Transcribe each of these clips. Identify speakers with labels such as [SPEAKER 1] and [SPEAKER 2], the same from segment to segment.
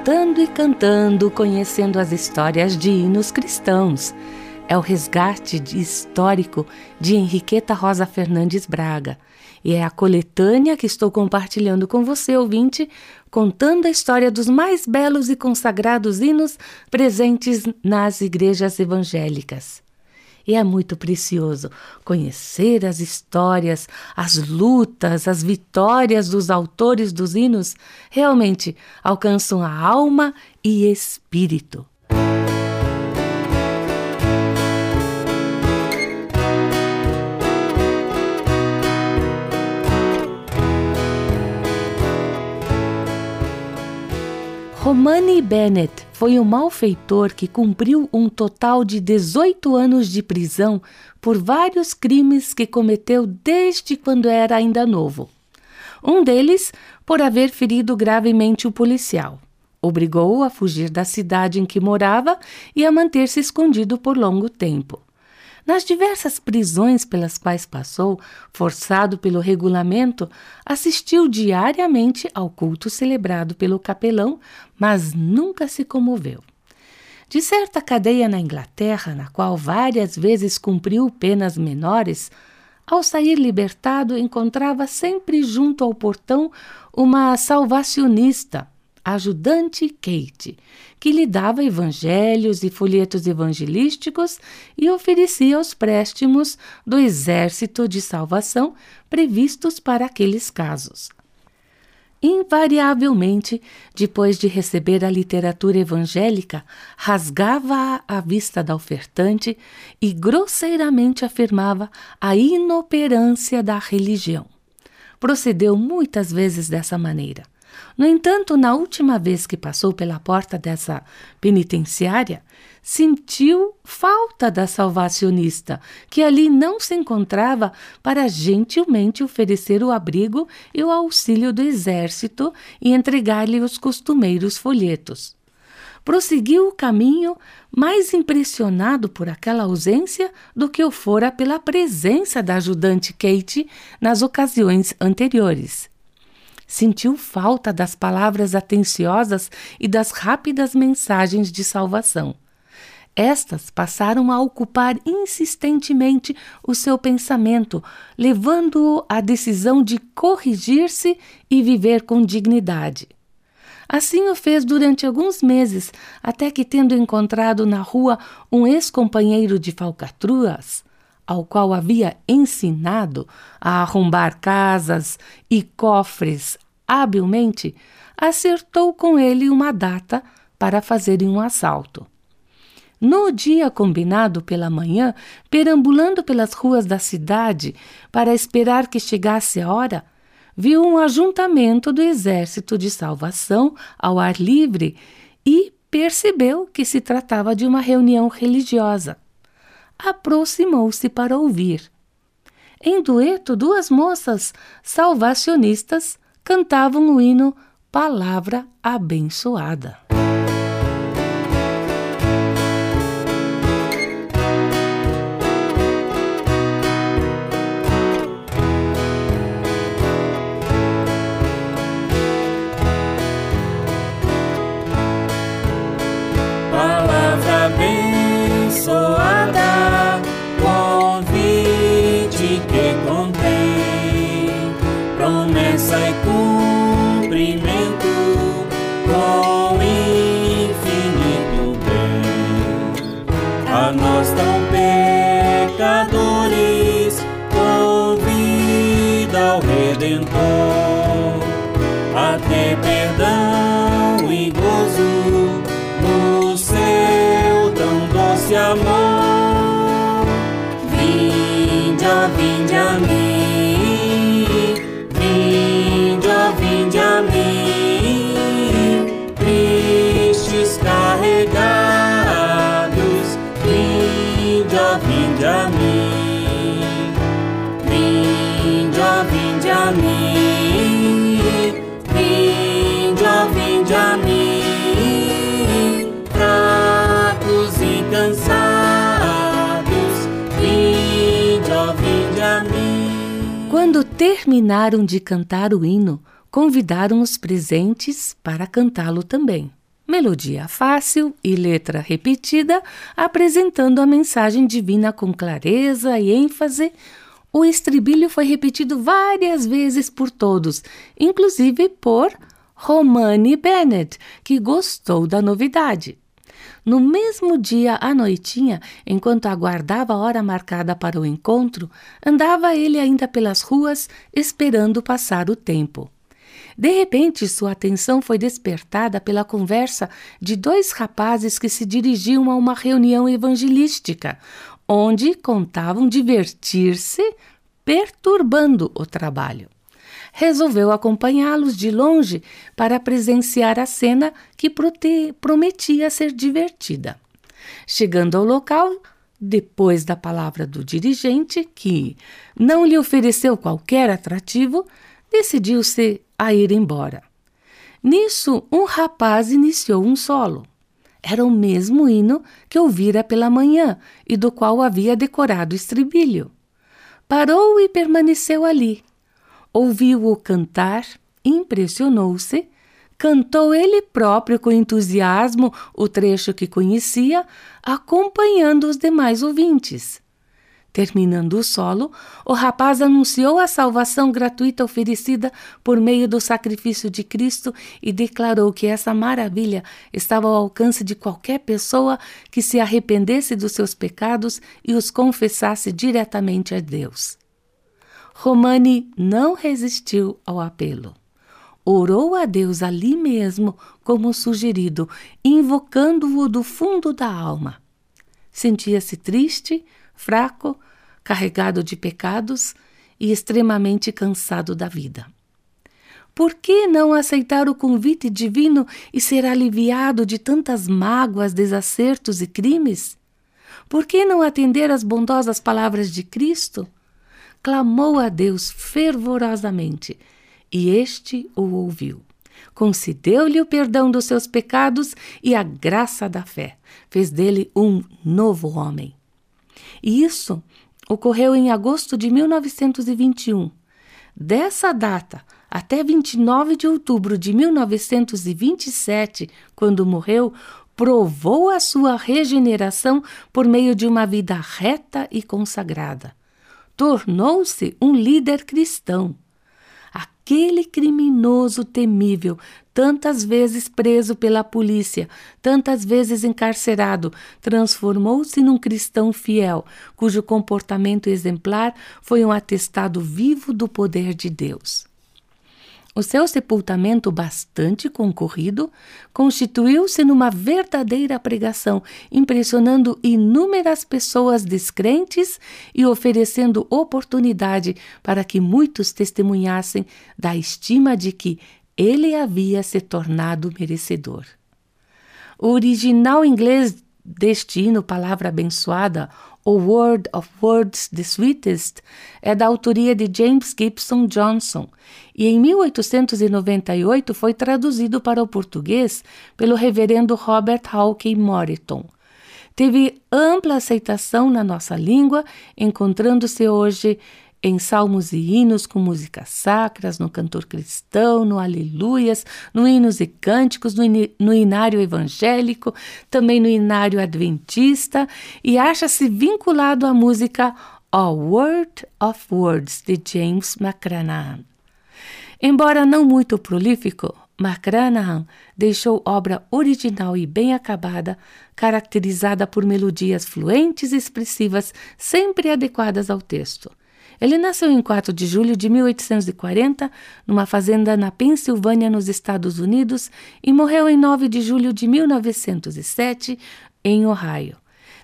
[SPEAKER 1] Contando e cantando, conhecendo as histórias de hinos cristãos. É o resgate histórico de Henriqueta Rosa Fernandes Braga. E é a coletânea que estou compartilhando com você, ouvinte, contando a história dos mais belos e consagrados hinos presentes nas igrejas evangélicas. E é muito precioso conhecer as histórias, as lutas, as vitórias dos autores dos hinos. Realmente alcançam a alma e espírito. Romani Bennett foi um malfeitor que cumpriu um total de 18 anos de prisão por vários crimes que cometeu desde quando era ainda novo. Um deles por haver ferido gravemente o policial. Obrigou-o a fugir da cidade em que morava e a manter-se escondido por longo tempo. Nas diversas prisões pelas quais passou, forçado pelo regulamento, assistiu diariamente ao culto celebrado pelo capelão, mas nunca se comoveu. De certa cadeia na Inglaterra, na qual várias vezes cumpriu penas menores, ao sair libertado, encontrava sempre junto ao portão uma salvacionista, ajudante Kate, que lhe dava evangelhos e folhetos evangelísticos e oferecia os préstimos do exército de salvação previstos para aqueles casos. Invariavelmente, depois de receber a literatura evangélica, rasgava-a à vista da ofertante e grosseiramente afirmava a inoperância da religião. Procedeu muitas vezes dessa maneira. No entanto, na última vez que passou pela porta dessa penitenciária, sentiu falta da salvacionista, que ali não se encontrava para gentilmente oferecer o abrigo e o auxílio do exército e entregar-lhe os costumeiros folhetos. Prosseguiu o caminho mais impressionado por aquela ausência do que o fora pela presença da ajudante Kate nas ocasiões anteriores sentiu falta das palavras atenciosas e das rápidas mensagens de salvação. Estas passaram a ocupar insistentemente o seu pensamento, levando-o à decisão de corrigir-se e viver com dignidade. Assim o fez durante alguns meses, até que, tendo encontrado na rua um ex-companheiro de falcatruas, ao qual havia ensinado a arrombar casas e cofres habilmente, acertou com ele uma data para fazerem um assalto. No dia combinado pela manhã, perambulando pelas ruas da cidade para esperar que chegasse a hora, viu um ajuntamento do Exército de Salvação ao ar livre e percebeu que se tratava de uma reunião religiosa aproximou-se para ouvir. Em dueto, duas moças salvacionistas cantavam o hino Palavra Abençoada.
[SPEAKER 2] amor. Vinde, ó, vinde
[SPEAKER 3] a mim. Vinde, ó, vinde a mim. Tristes carregados. Vinde, ó, vinde a mim. Vinde, ó, vinde a mim. Vinde, ó, vinde a mim.
[SPEAKER 1] Terminaram de cantar o hino, convidaram os presentes para cantá-lo também. Melodia fácil e letra repetida, apresentando a mensagem divina com clareza e ênfase. O estribilho foi repetido várias vezes por todos, inclusive por Romani Bennett, que gostou da novidade. No mesmo dia à noitinha, enquanto aguardava a hora marcada para o encontro, andava ele ainda pelas ruas esperando passar o tempo. De repente, sua atenção foi despertada pela conversa de dois rapazes que se dirigiam a uma reunião evangelística, onde contavam divertir-se perturbando o trabalho. Resolveu acompanhá-los de longe para presenciar a cena que prometia ser divertida. Chegando ao local, depois da palavra do dirigente, que não lhe ofereceu qualquer atrativo, decidiu-se a ir embora. Nisso, um rapaz iniciou um solo. Era o mesmo hino que ouvira pela manhã e do qual havia decorado o estribilho. Parou e permaneceu ali. Ouviu-o cantar, impressionou-se, cantou ele próprio com entusiasmo o trecho que conhecia, acompanhando os demais ouvintes. Terminando o solo, o rapaz anunciou a salvação gratuita oferecida por meio do sacrifício de Cristo e declarou que essa maravilha estava ao alcance de qualquer pessoa que se arrependesse dos seus pecados e os confessasse diretamente a Deus. Romani não resistiu ao apelo. Orou a Deus ali mesmo, como sugerido, invocando-o do fundo da alma. Sentia-se triste, fraco, carregado de pecados e extremamente cansado da vida. Por que não aceitar o convite divino e ser aliviado de tantas mágoas, desacertos e crimes? Por que não atender às bondosas palavras de Cristo? Clamou a Deus fervorosamente e este o ouviu. Concedeu-lhe o perdão dos seus pecados e a graça da fé. Fez dele um novo homem. E isso ocorreu em agosto de 1921. Dessa data até 29 de outubro de 1927, quando morreu, provou a sua regeneração por meio de uma vida reta e consagrada. Tornou-se um líder cristão aquele criminoso temível, tantas vezes preso pela polícia, tantas vezes encarcerado, transformou-se num cristão fiel, cujo comportamento exemplar foi um atestado vivo do poder de Deus. O seu sepultamento, bastante concorrido, constituiu-se numa verdadeira pregação, impressionando inúmeras pessoas descrentes e oferecendo oportunidade para que muitos testemunhassem da estima de que ele havia se tornado merecedor. O original inglês deste hino, palavra abençoada, o Word of Words, The Sweetest, é da autoria de James Gibson Johnson e em 1898 foi traduzido para o português pelo reverendo Robert Hawkey Moreton. Teve ampla aceitação na nossa língua, encontrando-se hoje em salmos e hinos com músicas sacras, no cantor cristão, no aleluias, no hinos e cânticos, no, no inário evangélico, também no inário adventista e acha-se vinculado à música A Word of Words de James McCranach. Embora não muito prolífico, McCranach deixou obra original e bem acabada, caracterizada por melodias fluentes e expressivas, sempre adequadas ao texto. Ele nasceu em 4 de julho de 1840, numa fazenda na Pensilvânia, nos Estados Unidos, e morreu em 9 de julho de 1907, em Ohio.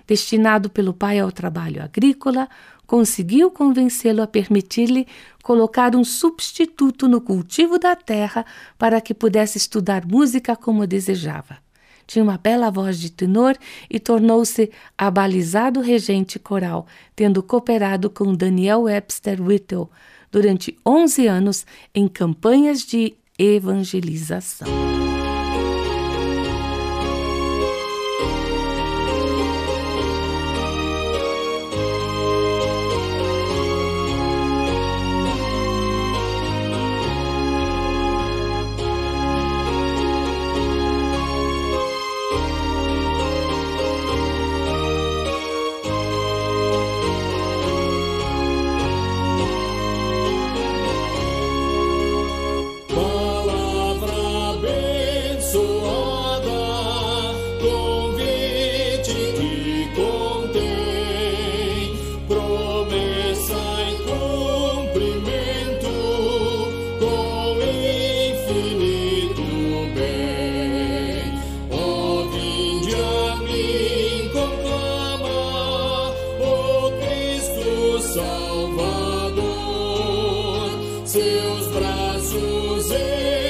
[SPEAKER 1] Destinado pelo pai ao trabalho agrícola, conseguiu convencê-lo a permitir-lhe colocar um substituto no cultivo da terra para que pudesse estudar música como desejava tinha uma bela voz de tenor e tornou-se abalizado regente coral, tendo cooperado com Daniel Webster Whittle durante 11 anos em campanhas de evangelização.
[SPEAKER 2] seus braços.